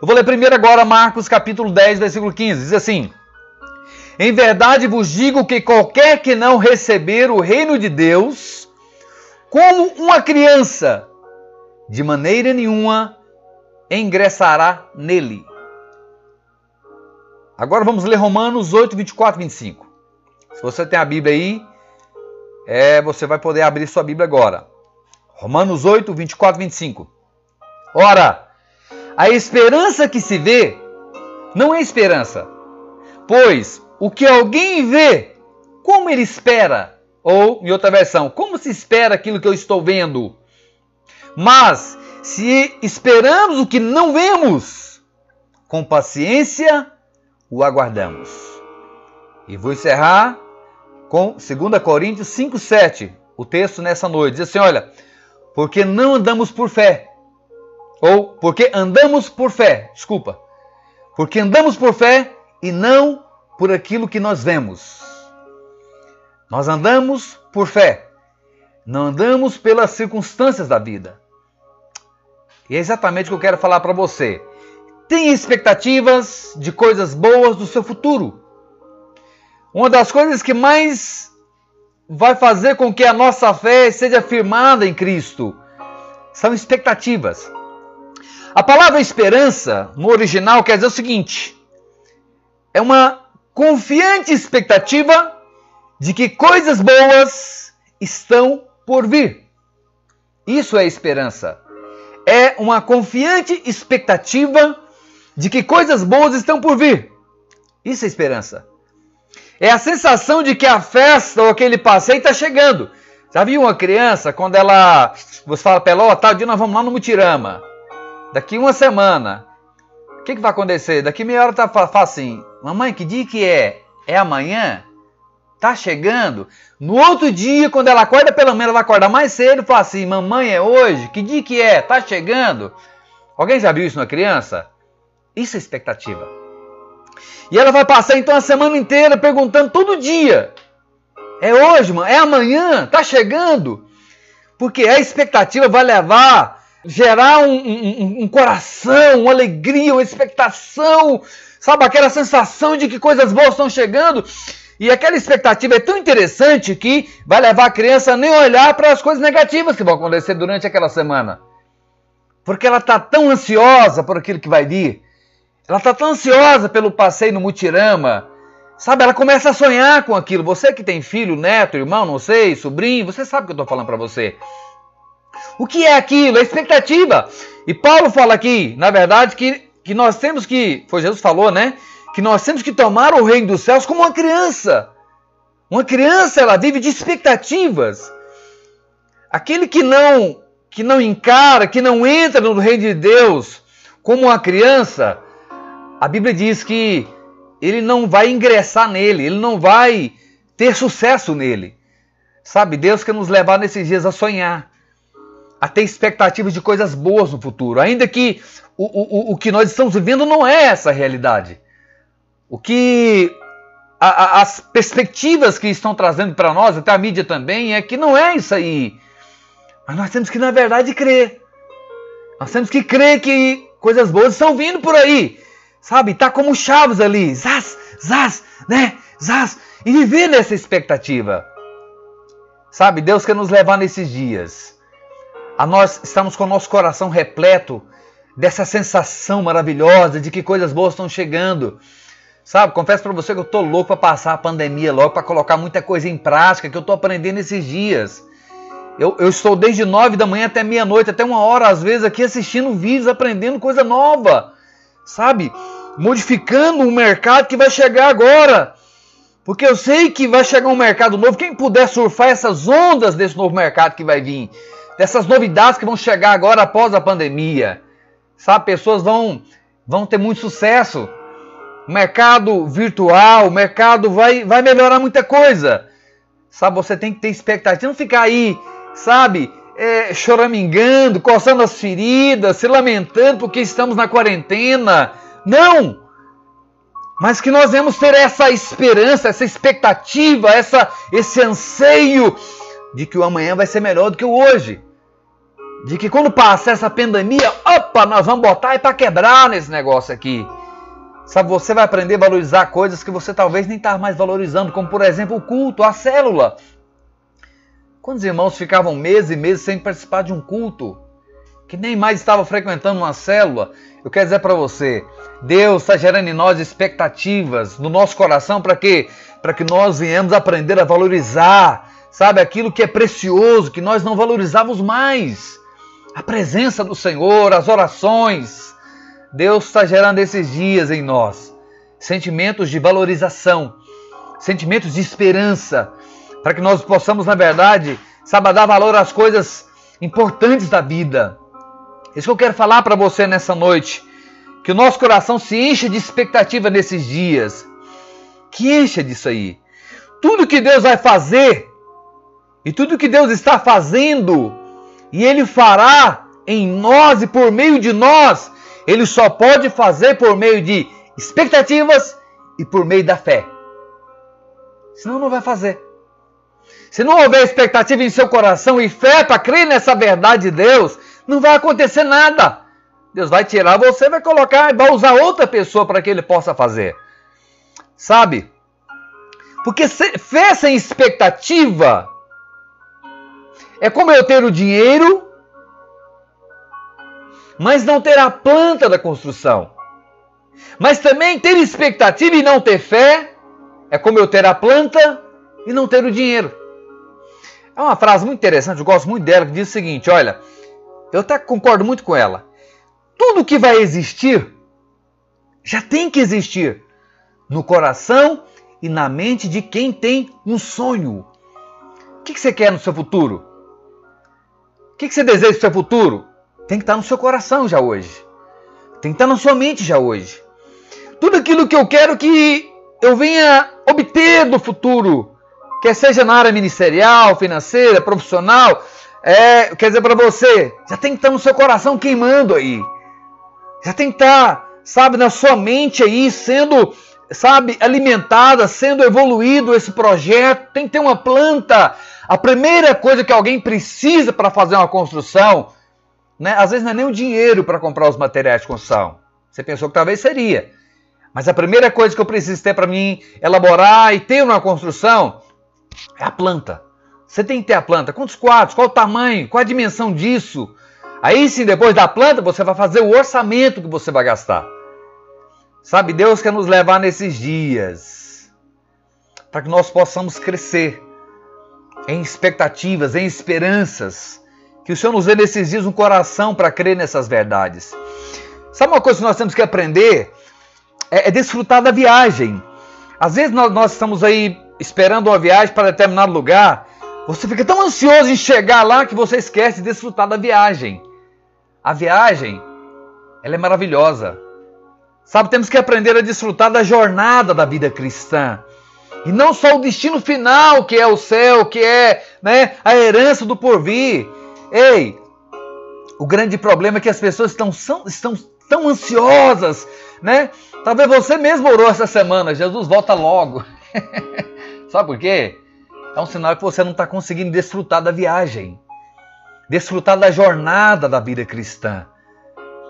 Eu vou ler primeiro agora Marcos capítulo 10, versículo 15. Diz assim: Em verdade vos digo que qualquer que não receber o reino de Deus como uma criança, de maneira nenhuma ingressará nele. Agora vamos ler Romanos 8, 24 e 25. Se você tem a Bíblia aí, é, você vai poder abrir sua Bíblia agora. Romanos 8, 24 e 25. Ora, a esperança que se vê não é esperança, pois o que alguém vê, como ele espera? Ou, em outra versão, como se espera aquilo que eu estou vendo? Mas, se esperamos o que não vemos, com paciência o aguardamos. E vou encerrar com 2 Coríntios 5, 7. O texto nessa noite diz assim: olha, porque não andamos por fé. Ou porque andamos por fé, desculpa. Porque andamos por fé e não por aquilo que nós vemos. Nós andamos por fé, não andamos pelas circunstâncias da vida. E é exatamente o que eu quero falar para você. Tenha expectativas de coisas boas do seu futuro. Uma das coisas que mais vai fazer com que a nossa fé seja firmada em Cristo são expectativas. A palavra esperança, no original, quer dizer o seguinte: é uma confiante expectativa de que coisas boas estão por vir. Isso é esperança. É uma confiante expectativa de que coisas boas estão por vir. Isso é esperança. É a sensação de que a festa ou aquele passeio está chegando. Já viu uma criança quando ela. Você fala para ela, ó, oh, tal dia nós vamos lá no Mutirama. Daqui uma semana. O que, que vai acontecer? Daqui meia hora tá fala assim, mamãe, que dia que é? É amanhã? Tá chegando? No outro dia, quando ela acorda pela manhã, ela vai acordar mais cedo e fala assim, mamãe, é hoje? Que dia que é? Tá chegando? Alguém já viu isso na criança? Isso é expectativa. E ela vai passar então a semana inteira perguntando todo dia: é hoje, mano? É amanhã? Tá chegando? Porque a expectativa vai levar, gerar um, um, um coração, uma alegria, uma expectação, sabe? Aquela sensação de que coisas boas estão chegando. E aquela expectativa é tão interessante que vai levar a criança a nem olhar para as coisas negativas que vão acontecer durante aquela semana. Porque ela está tão ansiosa por aquilo que vai vir. Ela está tão ansiosa pelo passeio no Mutirama. Sabe, ela começa a sonhar com aquilo. Você que tem filho, neto, irmão, não sei, sobrinho, você sabe o que eu estou falando para você. O que é aquilo? É expectativa. E Paulo fala aqui, na verdade, que, que nós temos que, foi Jesus falou, né? Que nós temos que tomar o reino dos céus como uma criança. Uma criança, ela vive de expectativas. Aquele que não que não encara, que não entra no reino de Deus como uma criança, a Bíblia diz que ele não vai ingressar nele, ele não vai ter sucesso nele. Sabe, Deus quer nos levar nesses dias a sonhar, a ter expectativas de coisas boas no futuro, ainda que o, o, o que nós estamos vivendo não é essa realidade. O que a, a, as perspectivas que estão trazendo para nós, até a mídia também, é que não é isso aí. Mas nós temos que, na verdade, crer. Nós temos que crer que coisas boas estão vindo por aí. Sabe? Tá como chaves ali. Zaz, zaz, né? Zaz. E viver nessa expectativa. Sabe? Deus quer nos levar nesses dias. A nós estamos com o nosso coração repleto dessa sensação maravilhosa de que coisas boas estão chegando. Sabe, confesso para você que eu tô louco para passar a pandemia logo, para colocar muita coisa em prática que eu tô aprendendo esses dias. Eu, eu estou desde nove da manhã até meia-noite, até uma hora às vezes aqui assistindo vídeos, aprendendo coisa nova sabe? Modificando um mercado que vai chegar agora. Porque eu sei que vai chegar um mercado novo. Quem puder surfar essas ondas desse novo mercado que vai vir, dessas novidades que vão chegar agora após a pandemia, sabe? Pessoas vão, vão ter muito sucesso. O mercado virtual, o mercado vai, vai melhorar muita coisa. Sabe? Você tem que ter expectativa. Não ficar aí, sabe? é, choramingando, coçando as feridas, se lamentando porque estamos na quarentena. Não! Mas que nós vamos ter essa esperança, essa expectativa, essa, esse anseio de que o amanhã vai ser melhor do que o hoje. De que quando passar essa pandemia, opa, nós vamos botar aí para quebrar nesse negócio aqui. Sabe, você vai aprender a valorizar coisas que você talvez nem está mais valorizando, como por exemplo o culto, a célula. Quantos irmãos ficavam meses e meses sem participar de um culto? Que nem mais estava frequentando uma célula. Eu quero dizer para você, Deus está gerando em nós expectativas no nosso coração para que para que nós venhamos aprender a valorizar, sabe, aquilo que é precioso, que nós não valorizávamos mais a presença do Senhor, as orações. Deus está gerando esses dias em nós sentimentos de valorização, sentimentos de esperança, para que nós possamos, na verdade, saber dar valor às coisas importantes da vida. Isso que eu quero falar para você nessa noite. Que o nosso coração se encha de expectativa nesses dias. Que encha disso aí. Tudo que Deus vai fazer e tudo que Deus está fazendo e Ele fará em nós e por meio de nós, Ele só pode fazer por meio de expectativas e por meio da fé. Senão não vai fazer. Se não houver expectativa em seu coração e fé para crer nessa verdade de Deus, não vai acontecer nada. Deus vai tirar você, vai colocar, vai usar outra pessoa para que ele possa fazer. Sabe? Porque fé sem expectativa é como eu ter o dinheiro, mas não ter a planta da construção. Mas também ter expectativa e não ter fé é como eu ter a planta e não ter o dinheiro. É uma frase muito interessante, eu gosto muito dela, que diz o seguinte: olha, eu até concordo muito com ela. Tudo que vai existir já tem que existir no coração e na mente de quem tem um sonho. O que você quer no seu futuro? O que você deseja no seu futuro? Tem que estar no seu coração já hoje. Tem que estar na sua mente já hoje. Tudo aquilo que eu quero que eu venha obter do futuro, quer seja na área ministerial, financeira, profissional, é, quer dizer para você, já tem que estar no seu coração queimando aí. Já tem que estar, sabe, na sua mente aí, sendo, sabe, alimentada, sendo evoluído esse projeto. Tem que ter uma planta. A primeira coisa que alguém precisa para fazer uma construção, né, às vezes não é nem o dinheiro para comprar os materiais de construção. Você pensou que talvez seria. Mas a primeira coisa que eu preciso ter para mim elaborar e ter uma construção é a planta. Você tem que ter a planta. Quantos quadros? Qual o tamanho? Qual a dimensão disso? Aí sim, depois da planta, você vai fazer o orçamento que você vai gastar. Sabe, Deus quer nos levar nesses dias para que nós possamos crescer em expectativas, em esperanças. Que o Senhor nos dê nesses dias um coração para crer nessas verdades. Sabe uma coisa que nós temos que aprender? É, é desfrutar da viagem. Às vezes nós, nós estamos aí esperando uma viagem para determinado lugar, você fica tão ansioso em chegar lá que você esquece de desfrutar da viagem. A viagem, ela é maravilhosa. Sabe, temos que aprender a desfrutar da jornada da vida cristã. E não só o destino final, que é o céu, que é né, a herança do porvir. Ei, o grande problema é que as pessoas estão, são, estão tão ansiosas, né? Talvez você mesmo orou essa semana, Jesus volta logo. Sabe por quê? É um sinal que você não está conseguindo desfrutar da viagem, desfrutar da jornada da vida cristã.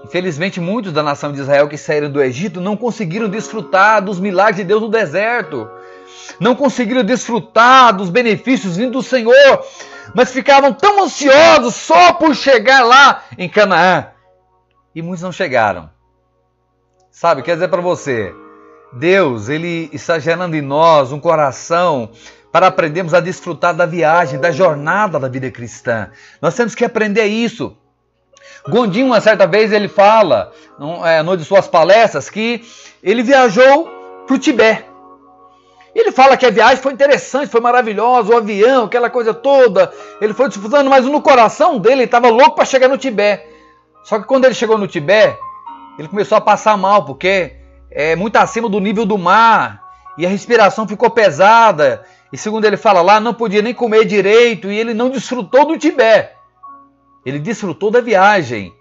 Infelizmente, muitos da nação de Israel que saíram do Egito não conseguiram desfrutar dos milagres de Deus no deserto, não conseguiram desfrutar dos benefícios vindos do Senhor, mas ficavam tão ansiosos só por chegar lá em Canaã. E muitos não chegaram. Sabe, quer dizer para você, Deus, ele está gerando em nós um coração para aprendermos a desfrutar da viagem, da jornada da vida cristã. Nós temos que aprender isso. Gondim, uma certa vez, ele fala, é, numa de suas palestras, que ele viajou para o Tibete. Ele fala que a viagem foi interessante, foi maravilhosa, o avião, aquela coisa toda. Ele foi desfrutando, mas no coração dele ele estava louco para chegar no Tibete. Só que quando ele chegou no Tibete, ele começou a passar mal, porque é muito acima do nível do mar e a respiração ficou pesada. E segundo ele fala lá, não podia nem comer direito e ele não desfrutou do Tibete. Ele desfrutou da viagem.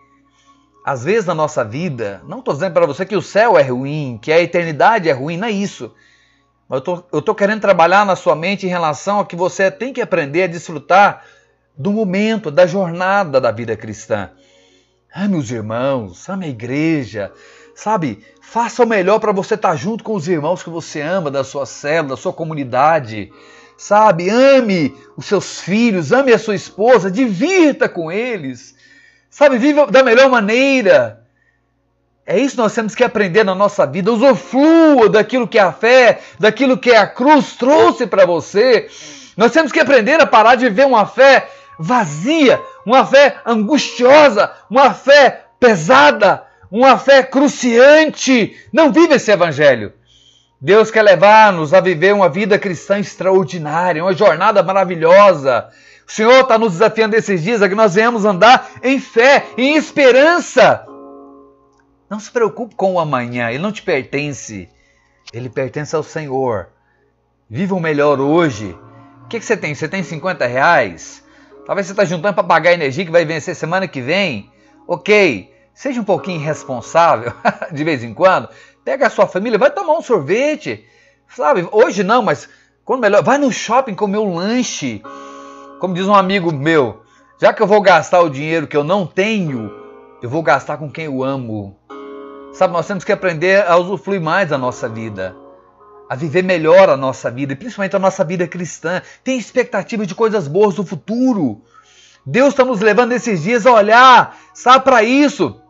Às vezes na nossa vida, não estou dizendo para você que o céu é ruim, que a eternidade é ruim, não é isso. Mas eu estou querendo trabalhar na sua mente em relação a que você tem que aprender a desfrutar do momento, da jornada da vida cristã. Ame os irmãos, ame a igreja, sabe? Faça o melhor para você estar tá junto com os irmãos que você ama, da sua célula, da sua comunidade. Sabe? Ame os seus filhos, ame a sua esposa, divirta com eles. Sabe? Viva da melhor maneira. É isso que nós temos que aprender na nossa vida. Usufrua daquilo que a fé, daquilo que a cruz trouxe para você. Nós temos que aprender a parar de viver uma fé vazia, uma fé angustiosa, uma fé pesada, uma fé cruciante. Não vive esse evangelho. Deus quer levar-nos a viver uma vida cristã extraordinária, uma jornada maravilhosa. O Senhor está nos desafiando esses dias a que nós venhamos andar em fé, em esperança. Não se preocupe com o amanhã, ele não te pertence. Ele pertence ao Senhor. Viva o melhor hoje. O que, que você tem? Você tem 50 reais? Talvez você está juntando para pagar a energia que vai vencer semana que vem. Ok, seja um pouquinho irresponsável de vez em quando. Pega a sua família, vai tomar um sorvete. Sabe, hoje não, mas quando melhor, vai no shopping comer um lanche. Como diz um amigo meu, já que eu vou gastar o dinheiro que eu não tenho, eu vou gastar com quem eu amo. Sabe, nós temos que aprender a usufruir mais da nossa vida, a viver melhor a nossa vida, e principalmente a nossa vida cristã. Tem expectativa de coisas boas do futuro. Deus está nos levando esses dias a olhar, sabe, para isso.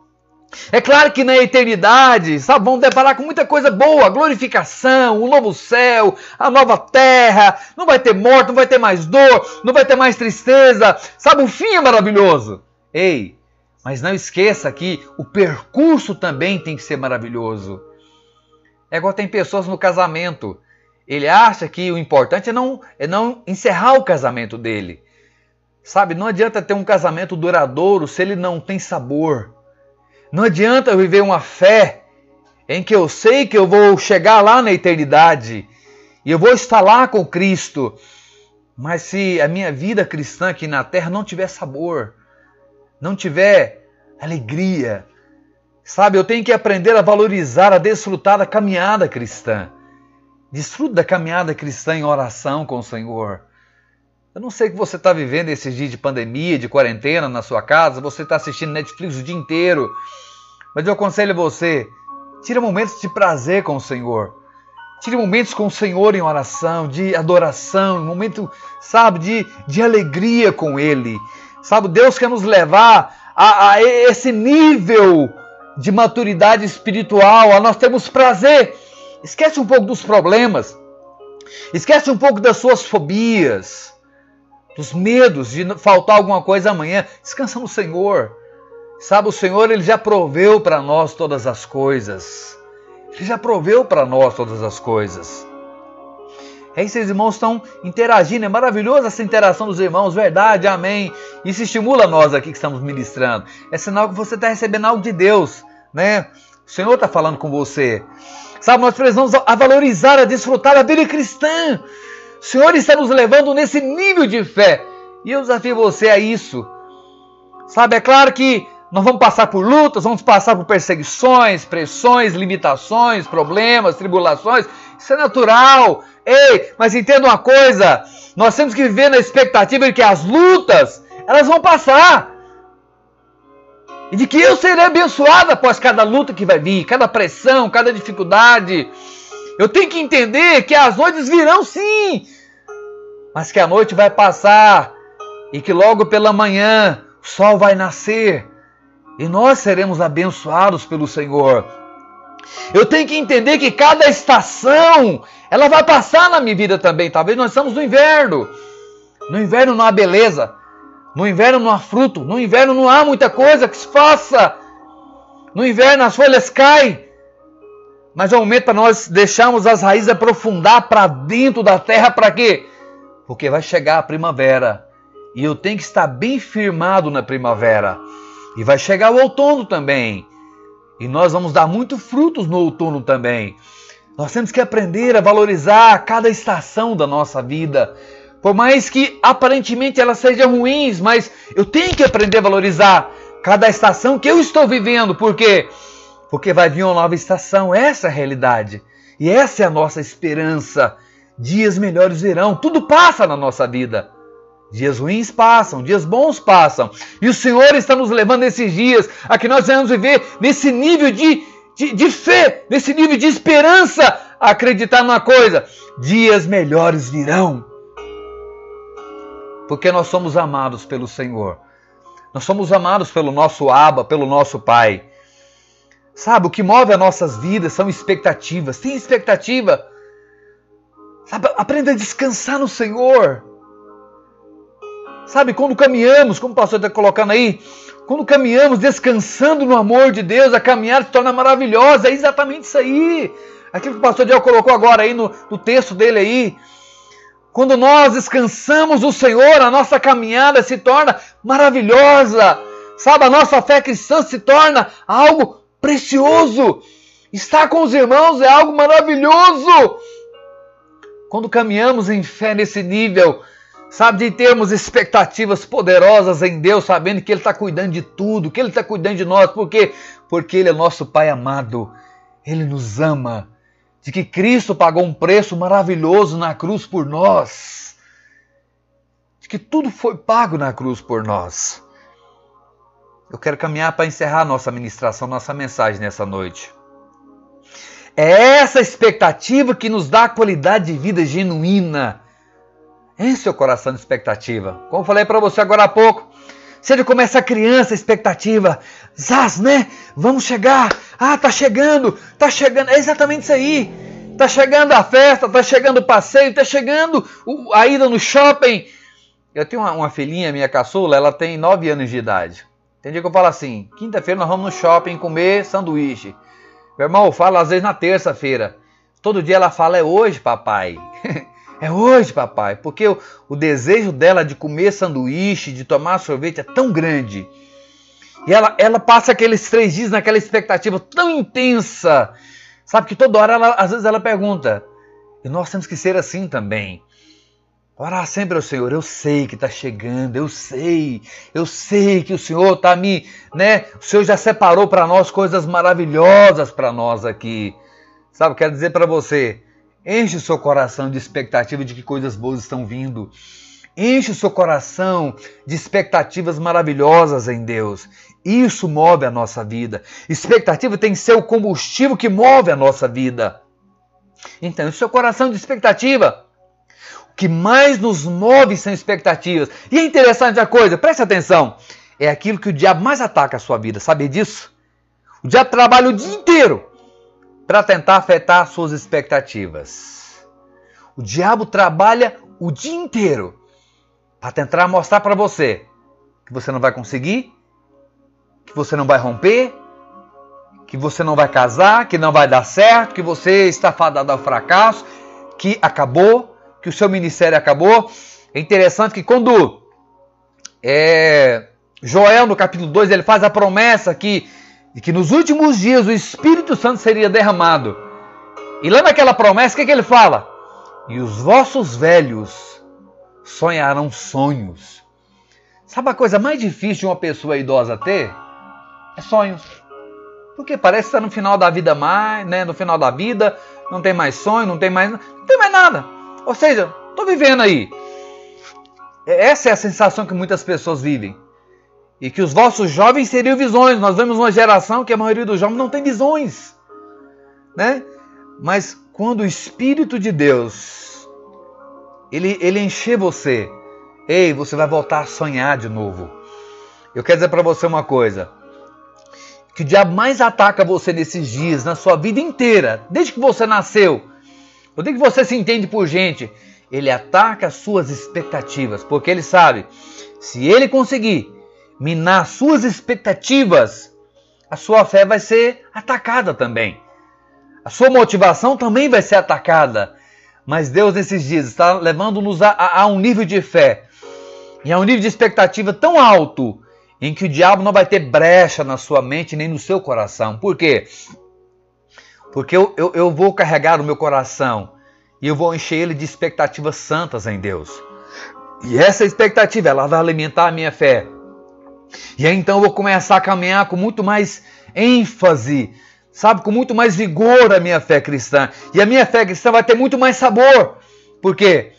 É claro que na eternidade, sabe, vão deparar com muita coisa boa, glorificação, o novo céu, a nova terra, não vai ter morte, não vai ter mais dor, não vai ter mais tristeza, sabe, o fim é maravilhoso. Ei, mas não esqueça que o percurso também tem que ser maravilhoso. É igual tem pessoas no casamento, ele acha que o importante é não, é não encerrar o casamento dele. Sabe, não adianta ter um casamento duradouro se ele não tem sabor não adianta eu viver uma fé em que eu sei que eu vou chegar lá na eternidade e eu vou estar lá com Cristo, mas se a minha vida cristã aqui na terra não tiver sabor, não tiver alegria, sabe, eu tenho que aprender a valorizar, a desfrutar da caminhada cristã. Desfrute da caminhada cristã em oração com o Senhor. Eu não sei o que você está vivendo esses dias de pandemia, de quarentena na sua casa, você está assistindo Netflix o dia inteiro. Mas eu aconselho você, tire momentos de prazer com o Senhor. Tire momentos com o Senhor em oração, de adoração, um momento, sabe, de, de alegria com Ele. Sabe, Deus quer nos levar a, a esse nível de maturidade espiritual, a nós temos prazer. Esquece um pouco dos problemas. Esquece um pouco das suas fobias dos medos de faltar alguma coisa amanhã. Descansa no Senhor. Sabe, o Senhor ele já proveu para nós todas as coisas. Ele já proveu para nós todas as coisas. É isso, os irmãos estão interagindo. É maravilhosa essa interação dos irmãos, verdade, amém. Isso estimula nós aqui que estamos ministrando. É sinal que você está recebendo algo de Deus, né? O Senhor está falando com você. Sabe, nós precisamos a valorizar, a desfrutar a vida cristã. O Senhor está nos levando nesse nível de fé. E eu desafio você a isso. Sabe, é claro que nós vamos passar por lutas, vamos passar por perseguições, pressões, limitações, problemas, tribulações. Isso é natural. Ei, mas entenda uma coisa: nós temos que viver na expectativa de que as lutas elas vão passar. E de que eu serei abençoado após cada luta que vai vir, cada pressão, cada dificuldade. Eu tenho que entender que as noites virão sim, mas que a noite vai passar e que logo pela manhã o sol vai nascer e nós seremos abençoados pelo Senhor. Eu tenho que entender que cada estação ela vai passar na minha vida também. Talvez nós estamos no inverno. No inverno não há beleza. No inverno não há fruto. No inverno não há muita coisa que se faça. No inverno as folhas caem. Mas é o momento para nós deixarmos as raízes aprofundar para dentro da terra, para quê? Porque vai chegar a primavera. E eu tenho que estar bem firmado na primavera. E vai chegar o outono também. E nós vamos dar muito frutos no outono também. Nós temos que aprender a valorizar cada estação da nossa vida. Por mais que aparentemente elas sejam ruins, mas eu tenho que aprender a valorizar cada estação que eu estou vivendo. Por quê? porque vai vir uma nova estação, essa é a realidade. E essa é a nossa esperança. Dias melhores virão, tudo passa na nossa vida. Dias ruins passam, dias bons passam. E o Senhor está nos levando nesses dias a que nós venhamos viver nesse nível de, de, de fé, nesse nível de esperança, acreditar numa coisa: dias melhores virão. Porque nós somos amados pelo Senhor. Nós somos amados pelo nosso Abba, pelo nosso Pai. Sabe, o que move as nossas vidas são expectativas. Tem expectativa. Sabe, aprenda a descansar no Senhor. Sabe, quando caminhamos, como o pastor está colocando aí, quando caminhamos descansando no amor de Deus, a caminhada se torna maravilhosa. É exatamente isso aí. Aquilo que o pastor Diel colocou agora aí no, no texto dele aí. Quando nós descansamos no Senhor, a nossa caminhada se torna maravilhosa. Sabe, a nossa fé cristã se torna algo precioso. Estar com os irmãos é algo maravilhoso. Quando caminhamos em fé nesse nível, sabe, de termos expectativas poderosas em Deus, sabendo que Ele está cuidando de tudo, que Ele está cuidando de nós, por quê? Porque Ele é nosso Pai amado, Ele nos ama, de que Cristo pagou um preço maravilhoso na cruz por nós, de que tudo foi pago na cruz por nós. Eu quero caminhar para encerrar nossa ministração, nossa mensagem nessa noite. É essa expectativa que nos dá a qualidade de vida genuína Enche seu coração de expectativa. Como falei para você agora há pouco, seja como essa criança, expectativa. Zaz, né? Vamos chegar. Ah, tá chegando, tá chegando. É exatamente isso aí. Tá chegando a festa, tá chegando o passeio, tá chegando a ida no shopping. Eu tenho uma, uma filhinha, minha caçula, ela tem 9 anos de idade. Tem dia que eu falo assim: quinta-feira nós vamos no shopping comer sanduíche. Meu irmão, eu falo às vezes na terça-feira. Todo dia ela fala: é hoje, papai. É hoje, papai, porque o, o, desejo dela de comer sanduíche, de tomar sorvete é tão grande. E ela, ela passa aqueles três dias naquela expectativa tão intensa. Sabe que toda hora, ela, às vezes, ela pergunta. E nós temos que ser assim também. Orar sempre ao Senhor. Eu sei que está chegando, eu sei, eu sei que o Senhor está me, né? O Senhor já separou para nós coisas maravilhosas para nós aqui. Sabe, quero dizer para você, Enche o seu coração de expectativa de que coisas boas estão vindo. Enche o seu coração de expectativas maravilhosas em Deus. Isso move a nossa vida. Expectativa tem que ser o combustível que move a nossa vida. Então, o seu coração de expectativa. O que mais nos move são expectativas. E é interessante a coisa, preste atenção. É aquilo que o diabo mais ataca a sua vida. Sabe disso? O diabo trabalha o dia inteiro para tentar afetar suas expectativas. O diabo trabalha o dia inteiro para tentar mostrar para você que você não vai conseguir, que você não vai romper, que você não vai casar, que não vai dar certo, que você está fadado ao fracasso, que acabou, que o seu ministério acabou. É interessante que quando é, Joel, no capítulo 2, ele faz a promessa que de que nos últimos dias o Espírito Santo seria derramado. E lá naquela promessa, o que, é que ele fala? E os vossos velhos sonharão sonhos. Sabe a coisa mais difícil de uma pessoa idosa ter? É sonhos. Porque parece que está no final da vida mais, né? No final da vida, não tem mais sonho, não tem mais, não tem mais nada. Ou seja, estou vivendo aí. Essa é a sensação que muitas pessoas vivem e que os vossos jovens teriam visões. Nós vemos uma geração que a maioria dos jovens não tem visões, né? Mas quando o Espírito de Deus ele, ele encher você, ei, você vai voltar a sonhar de novo. Eu quero dizer para você uma coisa: que o diabo mais ataca você nesses dias, na sua vida inteira, desde que você nasceu, ou desde que você se entende por gente, ele ataca as suas expectativas, porque ele sabe, se ele conseguir minar suas expectativas, a sua fé vai ser atacada também. A sua motivação também vai ser atacada. Mas Deus, nesses dias, está levando-nos a, a, a, um nível de fé e a um nível de expectativa tão alto em que o diabo não vai ter brecha na sua mente nem no seu coração. Por quê? Porque eu, eu, eu vou carregar o meu coração e eu vou encher ele de expectativas santas em Deus. E essa expectativa, ela vai alimentar a minha fé. E aí então eu vou começar a caminhar com muito mais ênfase, sabe, com muito mais vigor a minha fé cristã. E a minha fé cristã vai ter muito mais sabor. Por quê?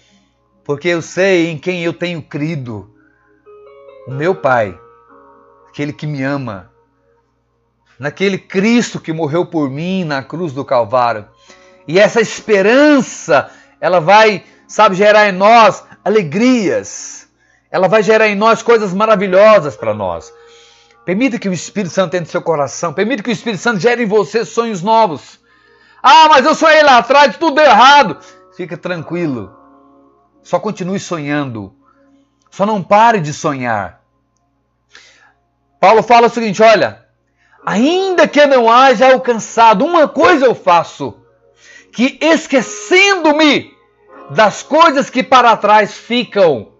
porque eu sei em quem eu tenho crido. O meu Pai, aquele que me ama, naquele Cristo que morreu por mim na cruz do Calvário. E essa esperança, ela vai, sabe, gerar em nós alegrias. Ela vai gerar em nós coisas maravilhosas para nós. Permita que o Espírito Santo entre no seu coração. Permita que o Espírito Santo gere em você sonhos novos. Ah, mas eu sonhei lá atrás, tudo deu errado. Fica tranquilo. Só continue sonhando. Só não pare de sonhar. Paulo fala o seguinte: olha, ainda que não haja alcançado, uma coisa eu faço, que esquecendo-me das coisas que para trás ficam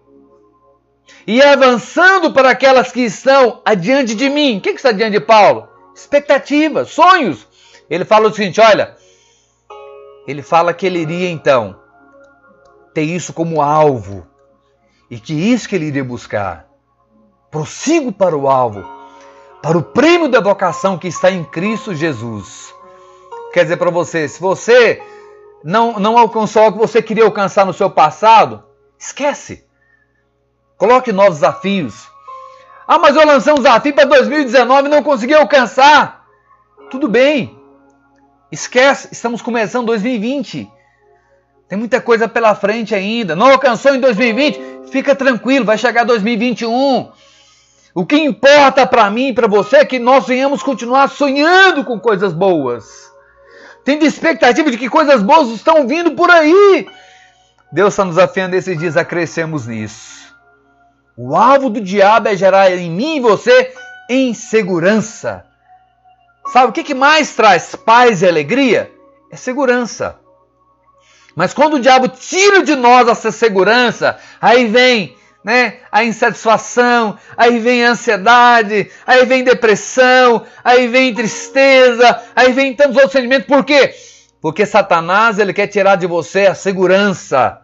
e avançando para aquelas que estão adiante de mim. O que, está diante de Paulo? Expectativas, sonhos. Ele fala o seguinte: olha, ele fala que ele iria então ter isso como alvo e que isso que ele iria buscar. Prossigo para o alvo, para o prêmio da vocação que está em Cristo Jesus. Quer dizer para você, se você não, não alcançou o que você queria alcançar no seu passado, esquece. Coloque novos desafios. Ah, mas eu lancei um desafio para 2019 e não consegui alcançar. Tudo bem. Esquece, estamos começando 2020. Tem muita coisa pela frente ainda. Não alcançou em 2020? Fica tranquilo, vai chegar 2021. O que importa para mim e para você é que nós venhamos continuar sonhando com coisas boas. Tendo expectativa de que coisas boas estão vindo por aí. Deus está nos desafiando esses dias a crescermos nisso. O alvo do diabo é gerar em mim e você insegurança. Sabe o que, mais traz paz e alegria? É segurança. Mas quando o diabo tira de nós essa segurança, aí vem né, a insatisfação, aí vem a ansiedade, aí vem depressão, aí vem tristeza, aí vem tantos outros sentimentos. Por quê? Porque Satanás ele quer tirar de você a segurança.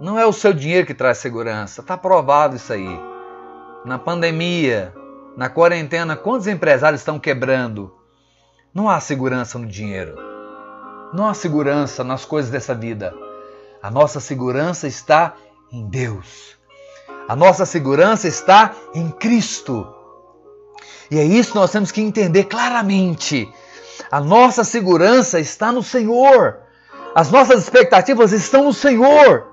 Não é o seu dinheiro que traz segurança, está provado isso aí. Na pandemia, na quarentena, quantos empresários estão quebrando? Não há segurança no dinheiro. Não há segurança nas coisas dessa vida. A nossa segurança está em Deus. A nossa segurança está em Cristo. E é isso que nós temos que entender claramente. A nossa segurança está no Senhor. As nossas expectativas estão no Senhor.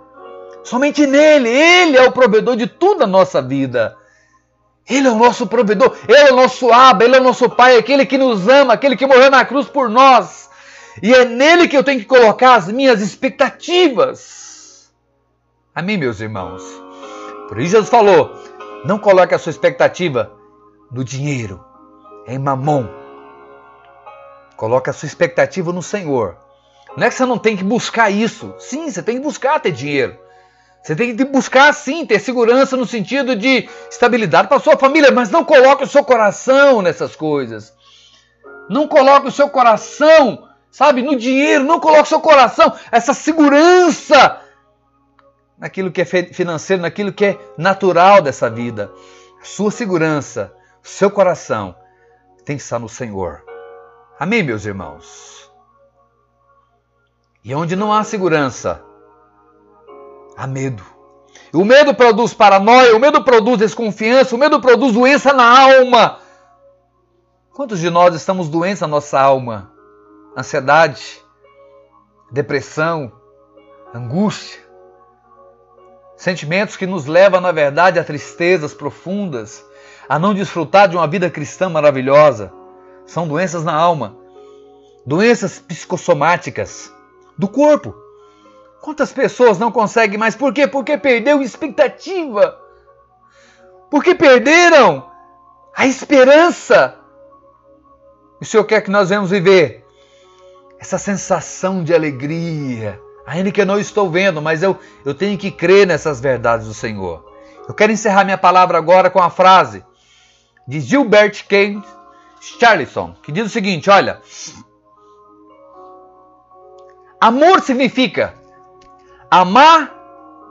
Somente nele. Ele é o provedor de toda a nossa vida. Ele é o nosso provedor, Ele é o nosso aba, Ele é o nosso Pai, aquele que nos ama, aquele que morreu na cruz por nós. E é nele que eu tenho que colocar as minhas expectativas. Amém, meus irmãos? Por isso Jesus falou: não coloque a sua expectativa no dinheiro, em mamon. Coloque a sua expectativa no Senhor. Não é que você não tem que buscar isso. Sim, você tem que buscar ter dinheiro. Você tem que buscar sim ter segurança no sentido de estabilidade para sua família, mas não coloque o seu coração nessas coisas. Não coloque o seu coração sabe, no dinheiro, não coloque seu coração, essa segurança naquilo que é financeiro, naquilo que é natural dessa vida. Sua segurança, seu coração tem que estar no Senhor. Amém, meus irmãos? E onde não há segurança, há medo. O medo produz paranoia, o medo produz desconfiança, o medo produz doença na alma. Quantos de nós estamos doentes na nossa alma? ansiedade, depressão, angústia, sentimentos que nos levam, na verdade, a tristezas profundas, a não desfrutar de uma vida cristã maravilhosa. São doenças na alma, doenças psicossomáticas do corpo. Quantas pessoas não conseguem mais? Por quê? Porque perdeu expectativa. Porque perderam a esperança. O Senhor quer que nós venhamos viver essa sensação de alegria, ainda que eu não estou vendo, mas eu, eu tenho que crer nessas verdades do Senhor. Eu quero encerrar minha palavra agora com a frase de Gilbert K. Charlison, que diz o seguinte: olha, amor significa amar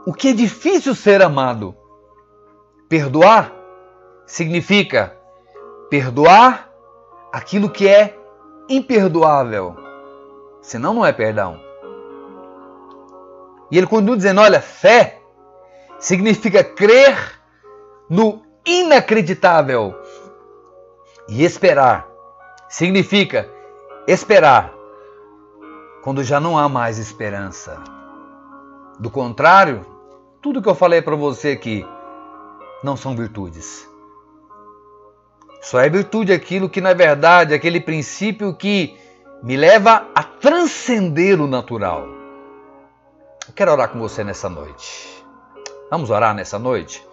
o que é difícil ser amado. Perdoar significa perdoar aquilo que é imperdoável. Senão não é perdão. E ele continua dizendo: olha, fé significa crer no inacreditável. E esperar significa esperar quando já não há mais esperança. Do contrário, tudo que eu falei para você aqui não são virtudes. Só é virtude aquilo que, na verdade, é aquele princípio que me leva a transcender o natural. Eu quero orar com você nessa noite. Vamos orar nessa noite?